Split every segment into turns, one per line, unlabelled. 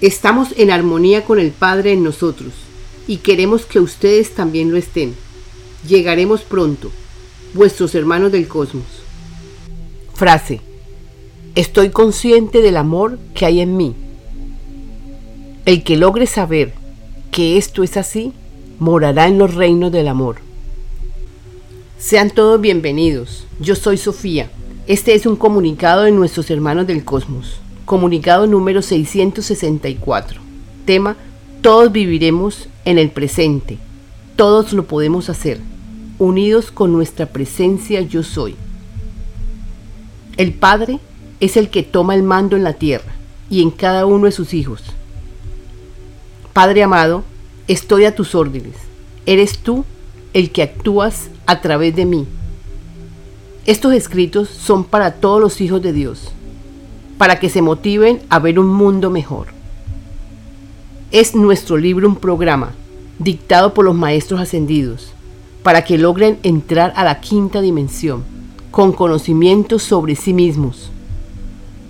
Estamos en armonía con el Padre en nosotros y queremos que ustedes también lo estén. Llegaremos pronto, vuestros hermanos del cosmos. Frase. Estoy consciente del amor que hay en mí. El que logre saber que esto es así, morará en los reinos del amor. Sean todos bienvenidos. Yo soy Sofía. Este es un comunicado de nuestros hermanos del cosmos. Comunicado número 664. Tema, todos viviremos en el presente. Todos lo podemos hacer, unidos con nuestra presencia yo soy. El Padre es el que toma el mando en la tierra y en cada uno de sus hijos. Padre amado, estoy a tus órdenes. Eres tú el que actúas a través de mí. Estos escritos son para todos los hijos de Dios, para que se motiven a ver un mundo mejor. Es nuestro libro un programa dictado por los maestros ascendidos, para que logren entrar a la quinta dimensión con conocimientos sobre sí mismos.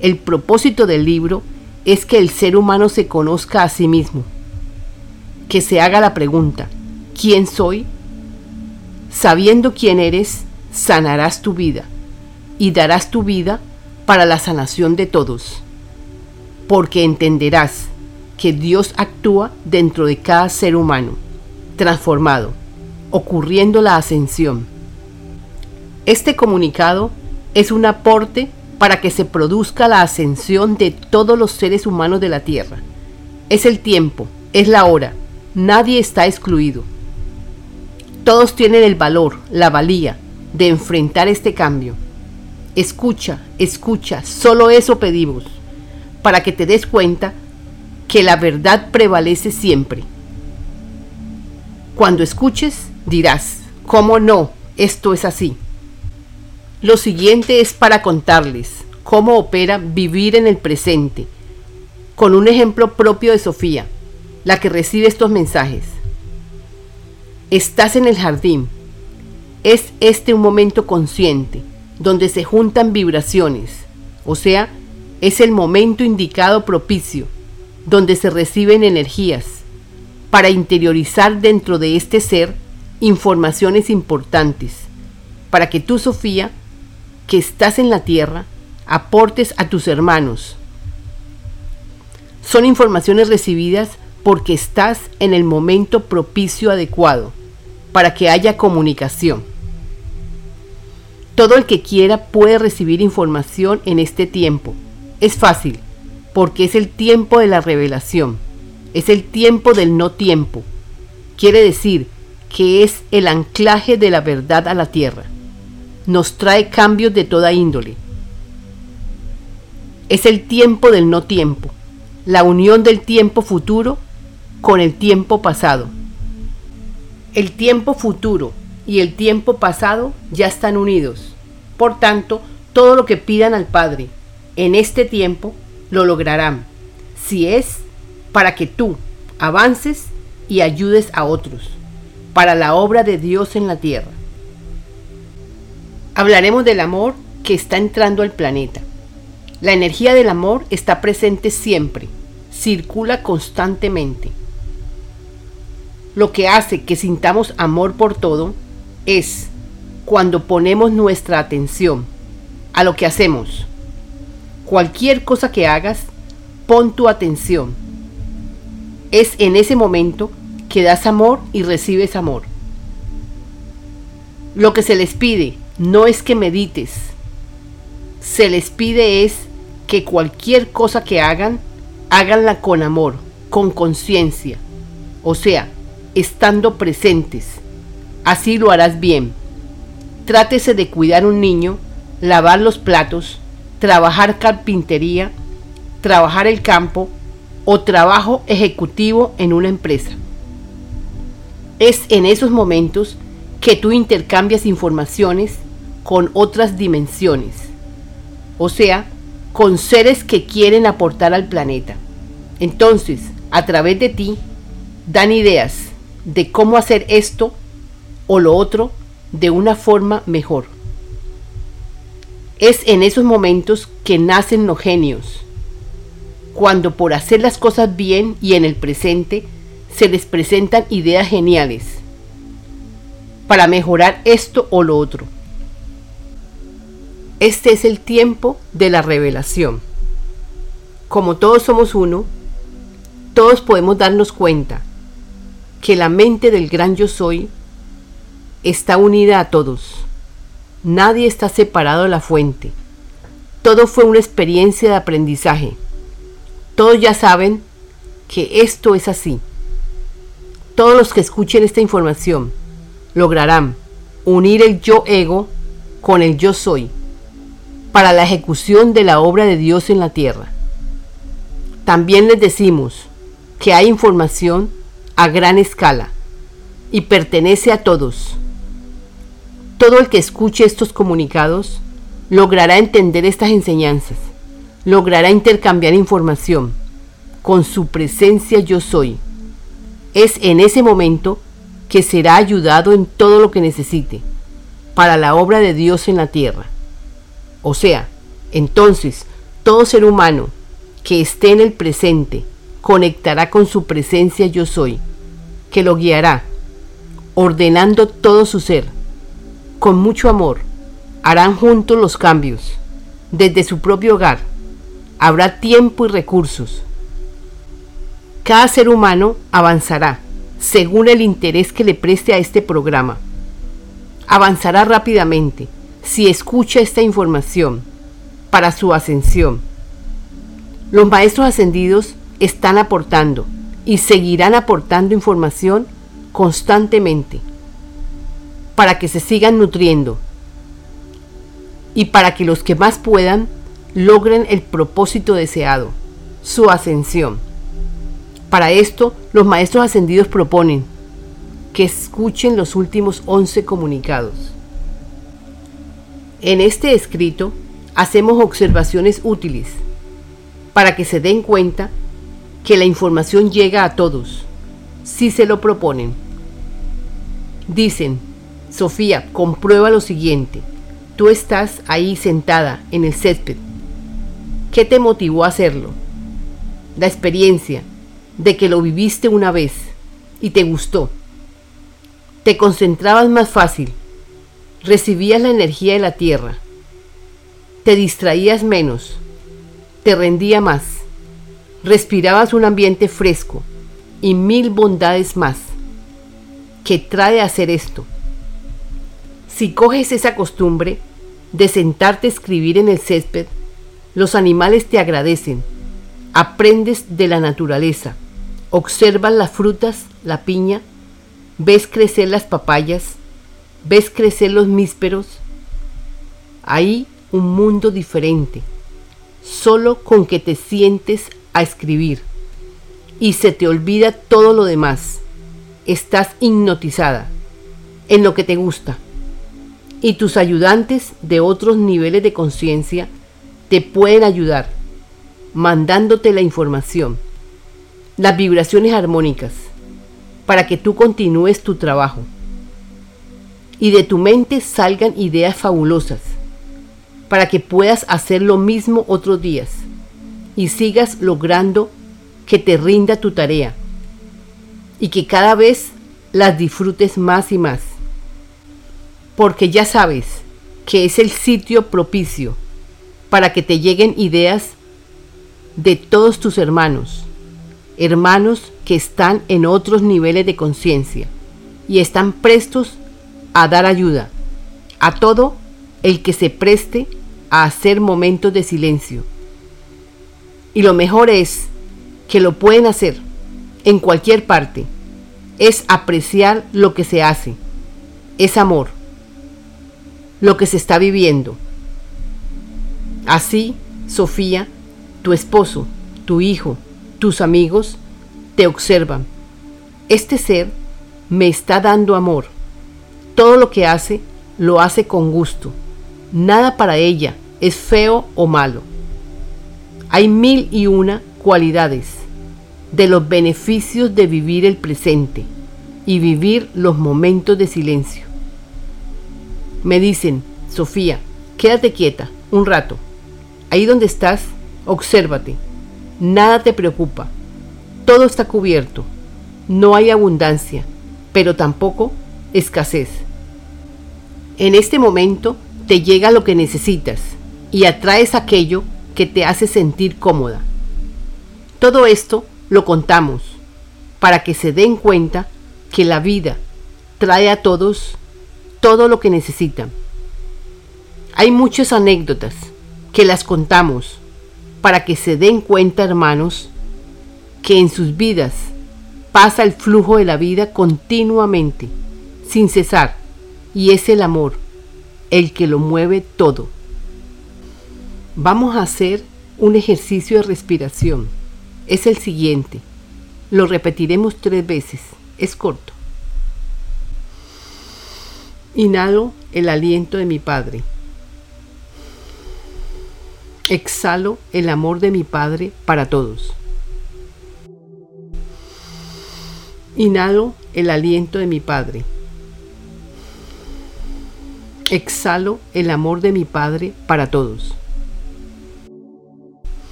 El propósito del libro es que el ser humano se conozca a sí mismo, que se haga la pregunta, ¿quién soy? Sabiendo quién eres, sanarás tu vida y darás tu vida para la sanación de todos, porque entenderás que Dios actúa dentro de cada ser humano, transformado, ocurriendo la ascensión. Este comunicado es un aporte para que se produzca la ascensión de todos los seres humanos de la Tierra. Es el tiempo, es la hora, nadie está excluido. Todos tienen el valor, la valía de enfrentar este cambio. Escucha, escucha, solo eso pedimos, para que te des cuenta que la verdad prevalece siempre. Cuando escuches, dirás, ¿cómo no? Esto es así. Lo siguiente es para contarles cómo opera vivir en el presente, con un ejemplo propio de Sofía, la que recibe estos mensajes. Estás en el jardín. Es este un momento consciente, donde se juntan vibraciones, o sea, es el momento indicado propicio, donde se reciben energías, para interiorizar dentro de este ser informaciones importantes, para que tú, Sofía, que estás en la tierra, aportes a tus hermanos. Son informaciones recibidas porque estás en el momento propicio adecuado para que haya comunicación. Todo el que quiera puede recibir información en este tiempo. Es fácil, porque es el tiempo de la revelación. Es el tiempo del no tiempo. Quiere decir que es el anclaje de la verdad a la tierra nos trae cambios de toda índole. Es el tiempo del no tiempo, la unión del tiempo futuro con el tiempo pasado. El tiempo futuro y el tiempo pasado ya están unidos. Por tanto, todo lo que pidan al Padre en este tiempo lo lograrán, si es para que tú avances y ayudes a otros, para la obra de Dios en la tierra. Hablaremos del amor que está entrando al planeta. La energía del amor está presente siempre, circula constantemente. Lo que hace que sintamos amor por todo es cuando ponemos nuestra atención a lo que hacemos. Cualquier cosa que hagas, pon tu atención. Es en ese momento que das amor y recibes amor. Lo que se les pide no es que medites. Se les pide es que cualquier cosa que hagan, háganla con amor, con conciencia. O sea, estando presentes. Así lo harás bien. Trátese de cuidar un niño, lavar los platos, trabajar carpintería, trabajar el campo o trabajo ejecutivo en una empresa. Es en esos momentos que tú intercambias informaciones con otras dimensiones, o sea, con seres que quieren aportar al planeta. Entonces, a través de ti, dan ideas de cómo hacer esto o lo otro de una forma mejor. Es en esos momentos que nacen los genios. cuando por hacer las cosas bien y en el presente se les presentan ideas geniales para mejorar esto o lo otro. Este es el tiempo de la revelación. Como todos somos uno, todos podemos darnos cuenta que la mente del gran yo soy está unida a todos. Nadie está separado de la fuente. Todo fue una experiencia de aprendizaje. Todos ya saben que esto es así. Todos los que escuchen esta información lograrán unir el yo ego con el yo soy para la ejecución de la obra de Dios en la tierra. También les decimos que hay información a gran escala y pertenece a todos. Todo el que escuche estos comunicados logrará entender estas enseñanzas, logrará intercambiar información. Con su presencia yo soy. Es en ese momento que será ayudado en todo lo que necesite para la obra de Dios en la tierra. O sea, entonces, todo ser humano que esté en el presente conectará con su presencia yo soy, que lo guiará, ordenando todo su ser. Con mucho amor, harán juntos los cambios, desde su propio hogar. Habrá tiempo y recursos. Cada ser humano avanzará según el interés que le preste a este programa. Avanzará rápidamente si escucha esta información para su ascensión. Los maestros ascendidos están aportando y seguirán aportando información constantemente para que se sigan nutriendo y para que los que más puedan logren el propósito deseado, su ascensión. Para esto, los maestros ascendidos proponen que escuchen los últimos 11 comunicados. En este escrito hacemos observaciones útiles para que se den cuenta que la información llega a todos, si se lo proponen. Dicen, Sofía, comprueba lo siguiente. Tú estás ahí sentada en el césped. ¿Qué te motivó a hacerlo? La experiencia de que lo viviste una vez y te gustó. Te concentrabas más fácil recibías la energía de la tierra, te distraías menos, te rendía más, respirabas un ambiente fresco y mil bondades más que trae hacer esto. Si coges esa costumbre de sentarte a escribir en el césped, los animales te agradecen, aprendes de la naturaleza, observas las frutas, la piña, ves crecer las papayas, ves crecer los mísperos, hay un mundo diferente, solo con que te sientes a escribir y se te olvida todo lo demás. Estás hipnotizada en lo que te gusta y tus ayudantes de otros niveles de conciencia te pueden ayudar mandándote la información, las vibraciones armónicas, para que tú continúes tu trabajo y de tu mente salgan ideas fabulosas para que puedas hacer lo mismo otros días y sigas logrando que te rinda tu tarea y que cada vez las disfrutes más y más. Porque ya sabes que es el sitio propicio para que te lleguen ideas de todos tus hermanos, hermanos que están en otros niveles de conciencia y están prestos a dar ayuda a todo el que se preste a hacer momentos de silencio. Y lo mejor es que lo pueden hacer en cualquier parte. Es apreciar lo que se hace. Es amor. Lo que se está viviendo. Así, Sofía, tu esposo, tu hijo, tus amigos, te observan. Este ser me está dando amor todo lo que hace, lo hace con gusto. Nada para ella es feo o malo. Hay mil y una cualidades de los beneficios de vivir el presente y vivir los momentos de silencio. Me dicen, Sofía, quédate quieta un rato. Ahí donde estás, obsérvate. nada te preocupa, todo está cubierto, no hay abundancia, pero tampoco escasez. En este momento te llega lo que necesitas y atraes aquello que te hace sentir cómoda. Todo esto lo contamos para que se den cuenta que la vida trae a todos todo lo que necesitan. Hay muchas anécdotas que las contamos para que se den cuenta, hermanos, que en sus vidas pasa el flujo de la vida continuamente, sin cesar, y es el amor el que lo mueve todo. Vamos a hacer un ejercicio de respiración. Es el siguiente. Lo repetiremos tres veces. Es corto. Inhalo el aliento de mi Padre. Exhalo el amor de mi Padre para todos. Inhalo el aliento de mi Padre. Exhalo el amor de mi Padre para todos.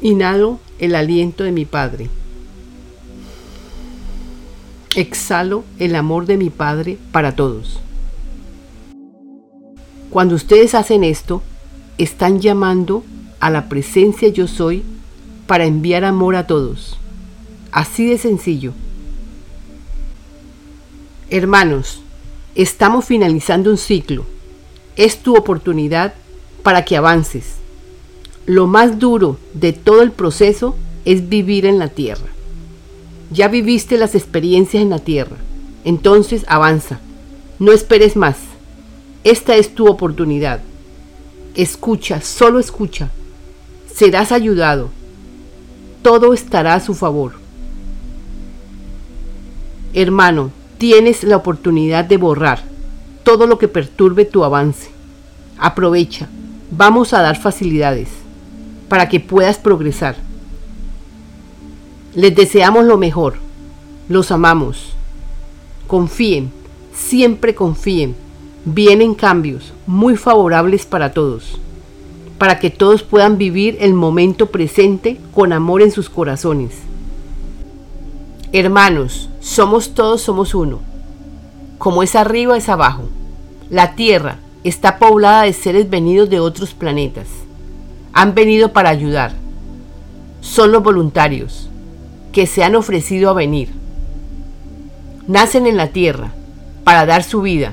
Inhalo el aliento de mi Padre. Exhalo el amor de mi Padre para todos. Cuando ustedes hacen esto, están llamando a la presencia yo soy para enviar amor a todos. Así de sencillo. Hermanos, estamos finalizando un ciclo. Es tu oportunidad para que avances. Lo más duro de todo el proceso es vivir en la tierra. Ya viviste las experiencias en la tierra, entonces avanza. No esperes más. Esta es tu oportunidad. Escucha, solo escucha. Serás ayudado. Todo estará a su favor. Hermano, tienes la oportunidad de borrar todo lo que perturbe tu avance. Aprovecha. Vamos a dar facilidades para que puedas progresar. Les deseamos lo mejor. Los amamos. Confíen, siempre confíen. Vienen cambios muy favorables para todos, para que todos puedan vivir el momento presente con amor en sus corazones. Hermanos, somos todos, somos uno. Como es arriba, es abajo. La Tierra está poblada de seres venidos de otros planetas han venido para ayudar. Son los voluntarios que se han ofrecido a venir. Nacen en la tierra para dar su vida,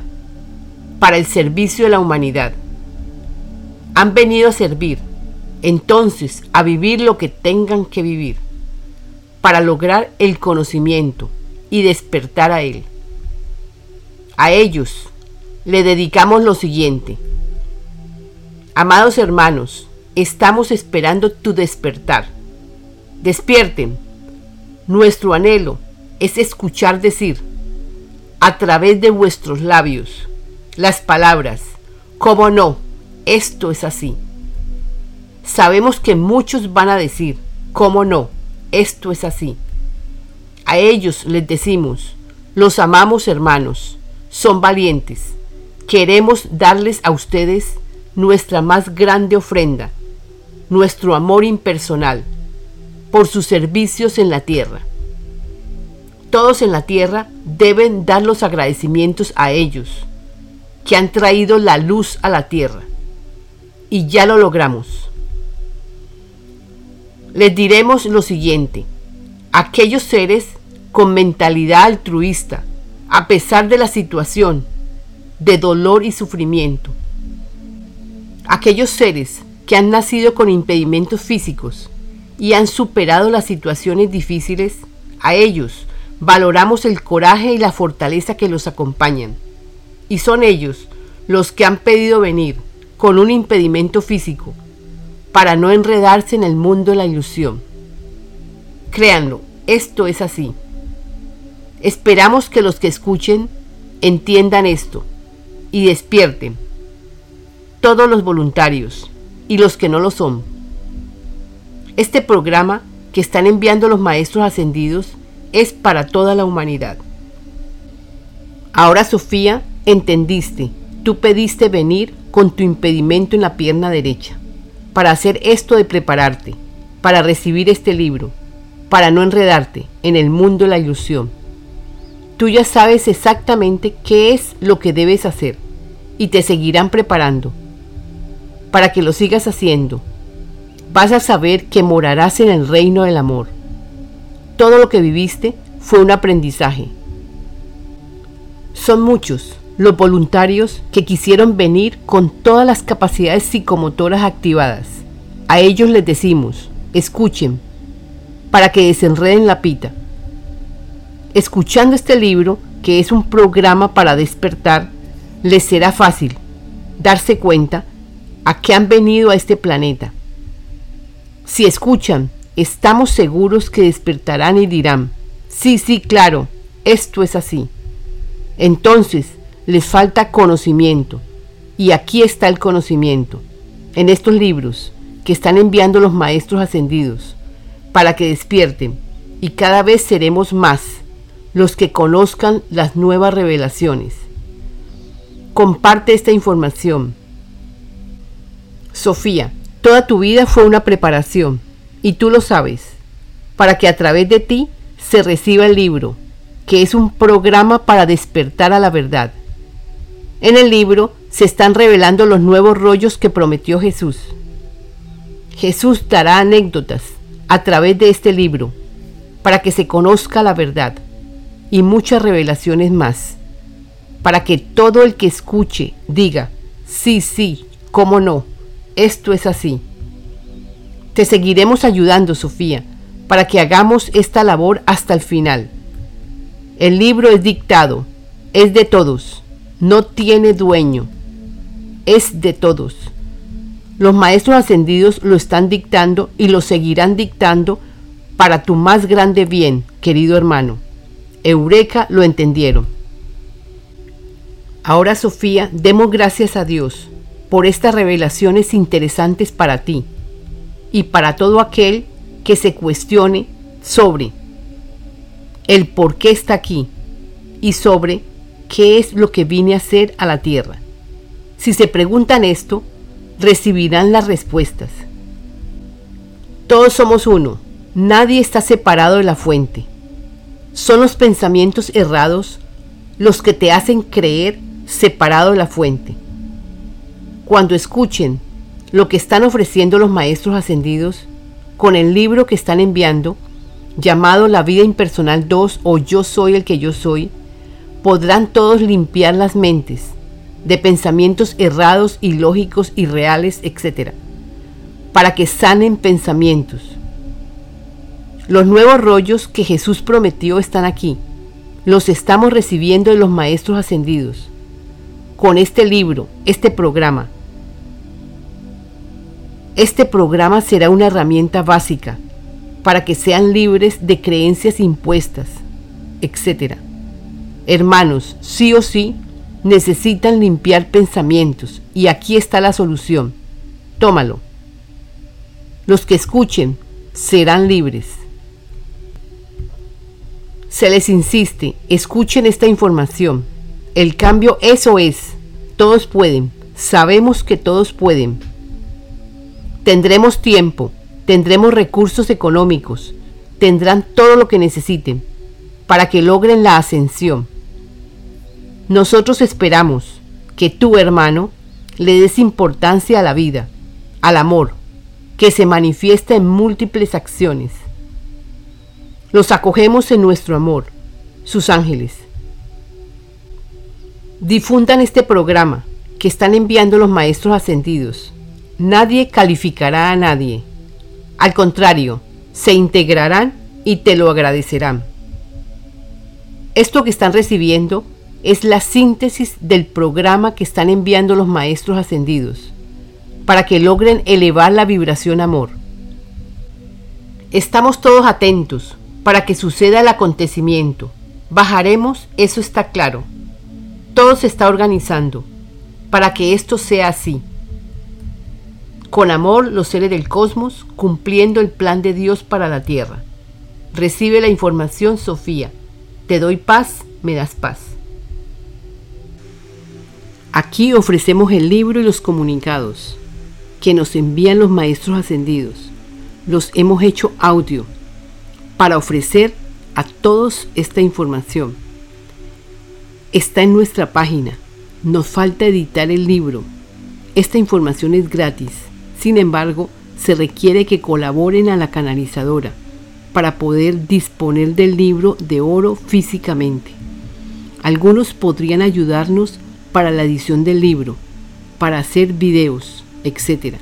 para el servicio de la humanidad. Han venido a servir, entonces a vivir lo que tengan que vivir, para lograr el conocimiento y despertar a él. A ellos le dedicamos lo siguiente. Amados hermanos, Estamos esperando tu despertar. Despierten. Nuestro anhelo es escuchar decir, a través de vuestros labios, las palabras, ¿cómo no? Esto es así. Sabemos que muchos van a decir, ¿cómo no? Esto es así. A ellos les decimos, los amamos hermanos, son valientes. Queremos darles a ustedes nuestra más grande ofrenda nuestro amor impersonal, por sus servicios en la tierra. Todos en la tierra deben dar los agradecimientos a ellos, que han traído la luz a la tierra. Y ya lo logramos. Les diremos lo siguiente. Aquellos seres con mentalidad altruista, a pesar de la situación de dolor y sufrimiento. Aquellos seres que han nacido con impedimentos físicos y han superado las situaciones difíciles, a ellos valoramos el coraje y la fortaleza que los acompañan. Y son ellos los que han pedido venir con un impedimento físico para no enredarse en el mundo de la ilusión. Créanlo, esto es así. Esperamos que los que escuchen entiendan esto y despierten. Todos los voluntarios y los que no lo son. Este programa que están enviando los maestros ascendidos es para toda la humanidad. Ahora Sofía, entendiste, tú pediste venir con tu impedimento en la pierna derecha para hacer esto de prepararte. para recibir este libro, para no enredarte en el mundo de la ilusión. Tú ya sabes exactamente qué es lo que debes hacer y te seguirán preparando para que lo sigas haciendo. Vas a saber que morarás en el reino del amor. Todo lo que viviste fue un aprendizaje. Son muchos los voluntarios que quisieron venir con todas las capacidades psicomotoras activadas. A ellos les decimos, escuchen, para que desenreden la pita. Escuchando este libro, que es un programa para despertar, les será fácil darse cuenta a qué han venido a este planeta. Si escuchan, estamos seguros que despertarán y dirán, sí, sí, claro, esto es así. Entonces, les falta conocimiento. Y aquí está el conocimiento, en estos libros que están enviando los maestros ascendidos, para que despierten, y cada vez seremos más los que conozcan las nuevas revelaciones. Comparte esta información. Sofía, toda tu vida fue una preparación, y tú lo sabes, para que a través de ti se reciba el libro, que es un programa para despertar a la verdad en el libro se están revelando los nuevos rollos que prometió Jesús. Jesús dará anécdotas a través de este libro para que se conozca la verdad y muchas revelaciones más, para que todo el que escuche diga, sí, sí, cómo no, esto es así. Te seguiremos ayudando, Sofía, para que hagamos esta labor hasta el final. El libro es dictado, es de todos no tiene dueño, es de todos. Los maestros ascendidos lo están dictando y lo seguirán dictando para tu más grande bien, querido hermano. Eureka lo entendieron. Ahora, Sofía, demos gracias a Dios por estas revelaciones interesantes para ti y para todo aquel que se cuestione sobre el por qué está aquí y sobre qué es lo que vine a hacer a la tierra. Si se preguntan esto, recibirán las respuestas. Todos somos uno, nadie está separado de la fuente. Son los pensamientos errados los que te hacen creer separado de la fuente. Cuando escuchen lo que están ofreciendo los maestros ascendidos con el libro que están enviando, llamado La vida impersonal 2 o Yo soy el que yo soy, podrán todos limpiar las mentes de pensamientos errados, ilógicos, irreales, etc. Para que sanen pensamientos. Los nuevos rollos que Jesús prometió están aquí. Los estamos recibiendo de los maestros ascendidos. Con este libro, este programa. Este programa será una herramienta básica para que sean libres de creencias impuestas, etc. Hermanos, sí o sí, necesitan limpiar pensamientos y aquí está la solución. Tómalo. Los que escuchen serán libres. Se les insiste, escuchen esta información. El cambio eso es. Todos pueden. Sabemos que todos pueden. Tendremos tiempo, tendremos recursos económicos, tendrán todo lo que necesiten para que logren la ascensión. Nosotros esperamos que tú, hermano, le des importancia a la vida, al amor, que se manifiesta en múltiples acciones. Los acogemos en nuestro amor, sus ángeles. Difundan este programa que están enviando los maestros ascendidos. Nadie calificará a nadie. Al contrario, se integrarán y te lo agradecerán. Esto que están recibiendo es la síntesis del programa que están enviando los maestros ascendidos para que logren elevar la vibración amor. Estamos todos atentos para que suceda el acontecimiento. Bajaremos, eso está claro. Todo se está organizando para que esto sea así. Con amor los seres del cosmos cumpliendo el plan de Dios para la tierra. Recibe la información, Sofía. Te doy paz, me das paz. Aquí ofrecemos el libro y los comunicados que nos envían los maestros ascendidos los hemos hecho audio para ofrecer a todos esta información. Está en nuestra página. Nos falta editar el libro. Esta información es gratis. Sin embargo, se requiere que colaboren a la canalizadora para poder disponer del libro de oro físicamente. Algunos podrían ayudarnos para la edición del libro, para hacer videos, etc.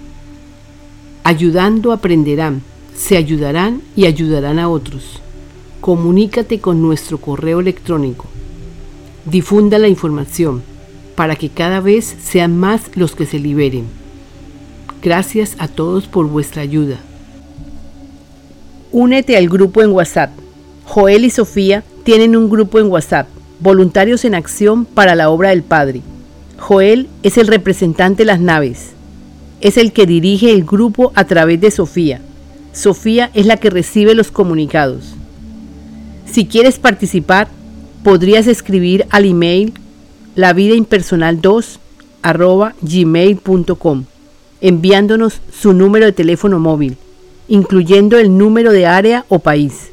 Ayudando aprenderán, se ayudarán y ayudarán a otros. Comunícate con nuestro correo electrónico. Difunda la información para que cada vez sean más los que se liberen. Gracias a todos por vuestra ayuda. Únete al grupo en WhatsApp. Joel y Sofía tienen un grupo en WhatsApp, Voluntarios en Acción para la Obra del Padre. Joel es el representante de las naves. Es el que dirige el grupo a través de Sofía. Sofía es la que recibe los comunicados. Si quieres participar, podrías escribir al email lavidaimpersonal2 gmail.com enviándonos su número de teléfono móvil incluyendo el número de área o país.